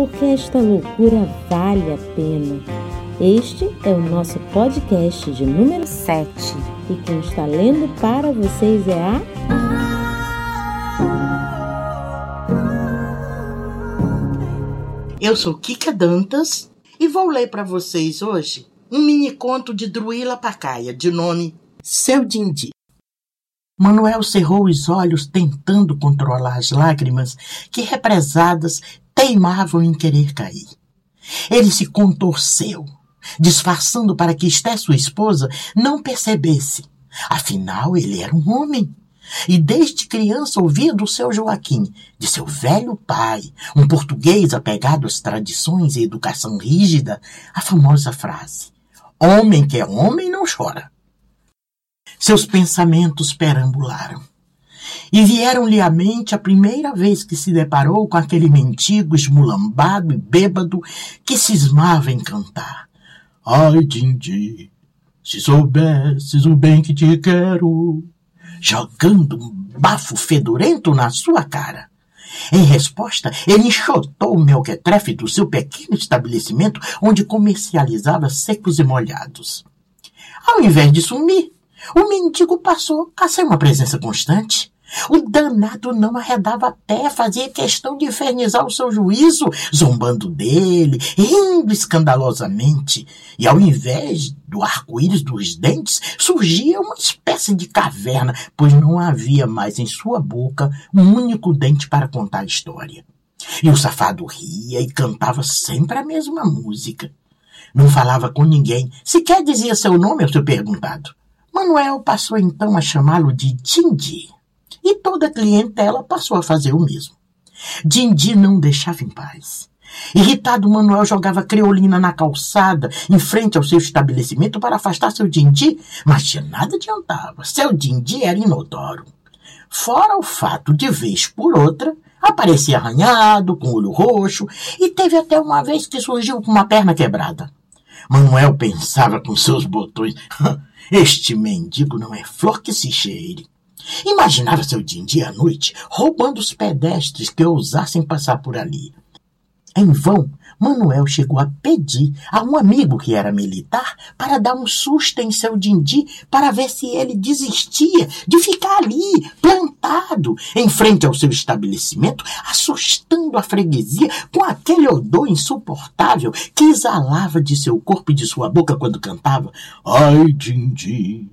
Porque esta loucura vale a pena. Este é o nosso podcast de número 7 e quem está lendo para vocês é a. Eu sou Kika Dantas e vou ler para vocês hoje um mini conto de Druila Pacaia, de nome Seu Dindi. Manuel cerrou os olhos tentando controlar as lágrimas que, represadas, teimavam em querer cair. Ele se contorceu, disfarçando para que Esté, sua esposa, não percebesse. Afinal, ele era um homem. E desde criança ouvia do seu Joaquim, de seu velho pai, um português apegado às tradições e educação rígida, a famosa frase: Homem que é homem não chora. Seus pensamentos perambularam e vieram-lhe à mente a primeira vez que se deparou com aquele mendigo esmulambado e bêbado que cismava em cantar. Ai, Dindi, se soubesses o bem que te quero, jogando um bafo fedorento na sua cara. Em resposta, ele enxotou o melquetrefe do seu pequeno estabelecimento onde comercializava secos e molhados. Ao invés de sumir, o mendigo passou a ser uma presença constante. O danado não arredava pé, fazia questão de infernizar o seu juízo, zombando dele, rindo escandalosamente. E ao invés do arco-íris dos dentes, surgia uma espécie de caverna, pois não havia mais em sua boca um único dente para contar a história. E o safado ria e cantava sempre a mesma música. Não falava com ninguém, sequer dizia seu nome ao seu perguntado. Manuel passou então a chamá-lo de Dindi e toda a clientela passou a fazer o mesmo. Dindi não deixava em paz. Irritado, Manuel jogava creolina na calçada, em frente ao seu estabelecimento, para afastar seu Dindi, mas de nada adiantava. Seu Dindi era inodoro. Fora o fato de, vez por outra, aparecia arranhado, com olho roxo, e teve até uma vez que surgiu com uma perna quebrada. Manuel pensava com seus botões: este mendigo não é flor que se cheire. Imaginava seu Dindi à noite roubando os pedestres que ousassem passar por ali. Em vão, Manuel chegou a pedir a um amigo que era militar para dar um susto em seu Dindi para ver se ele desistia de ficar ali, plantado, em frente ao seu estabelecimento, assustando a freguesia com aquele odor insuportável que exalava de seu corpo e de sua boca quando cantava Ai, Dindi.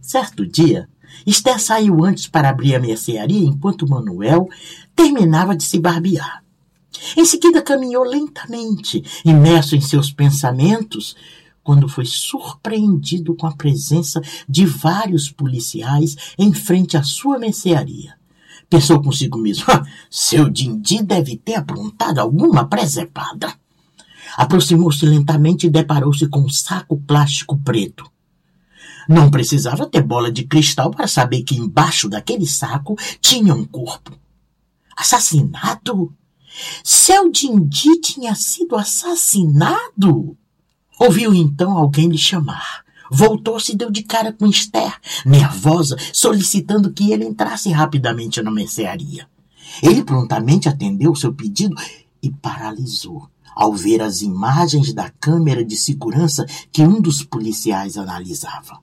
Certo dia, Esther saiu antes para abrir a mercearia enquanto Manuel terminava de se barbear. Em seguida caminhou lentamente, imerso em seus pensamentos, quando foi surpreendido com a presença de vários policiais em frente à sua mercearia. Pensou consigo mesmo: seu Dindi deve ter aprontado alguma presepada. Aproximou-se lentamente e deparou-se com um saco plástico preto. Não precisava ter bola de cristal para saber que embaixo daquele saco tinha um corpo. Assassinato? Seu Dindi tinha sido assassinado? Ouviu então alguém lhe chamar. Voltou-se e deu de cara com Esther, nervosa, solicitando que ele entrasse rapidamente na mercearia. Ele prontamente atendeu seu pedido e paralisou ao ver as imagens da câmera de segurança que um dos policiais analisava.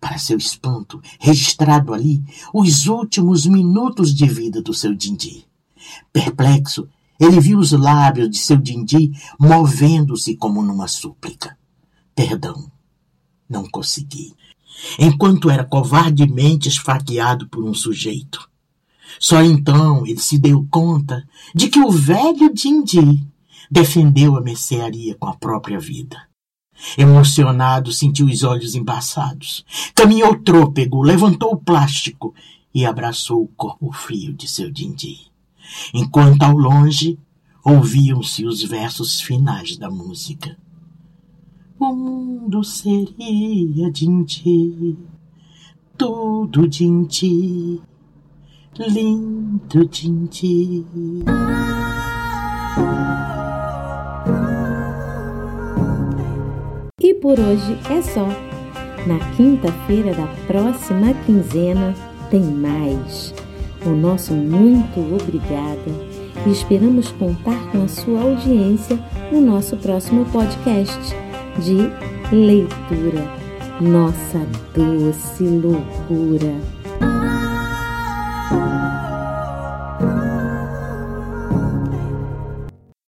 Para seu espanto, registrado ali os últimos minutos de vida do seu Dindi. Perplexo, ele viu os lábios de seu Dindi movendo-se como numa súplica. Perdão, não consegui. Enquanto era covardemente esfaqueado por um sujeito. Só então ele se deu conta de que o velho Dindi defendeu a mercearia com a própria vida. Emocionado, sentiu os olhos embaçados. Caminhou trôpego, levantou o plástico e abraçou o corpo frio de seu Dindi. Enquanto ao longe, ouviam-se os versos finais da música. O mundo seria Dinti, tudo Dinti, lindo Dinti. Por hoje é só. Na quinta-feira da próxima quinzena tem mais. O nosso muito obrigada e esperamos contar com a sua audiência no nosso próximo podcast de leitura. Nossa doce loucura.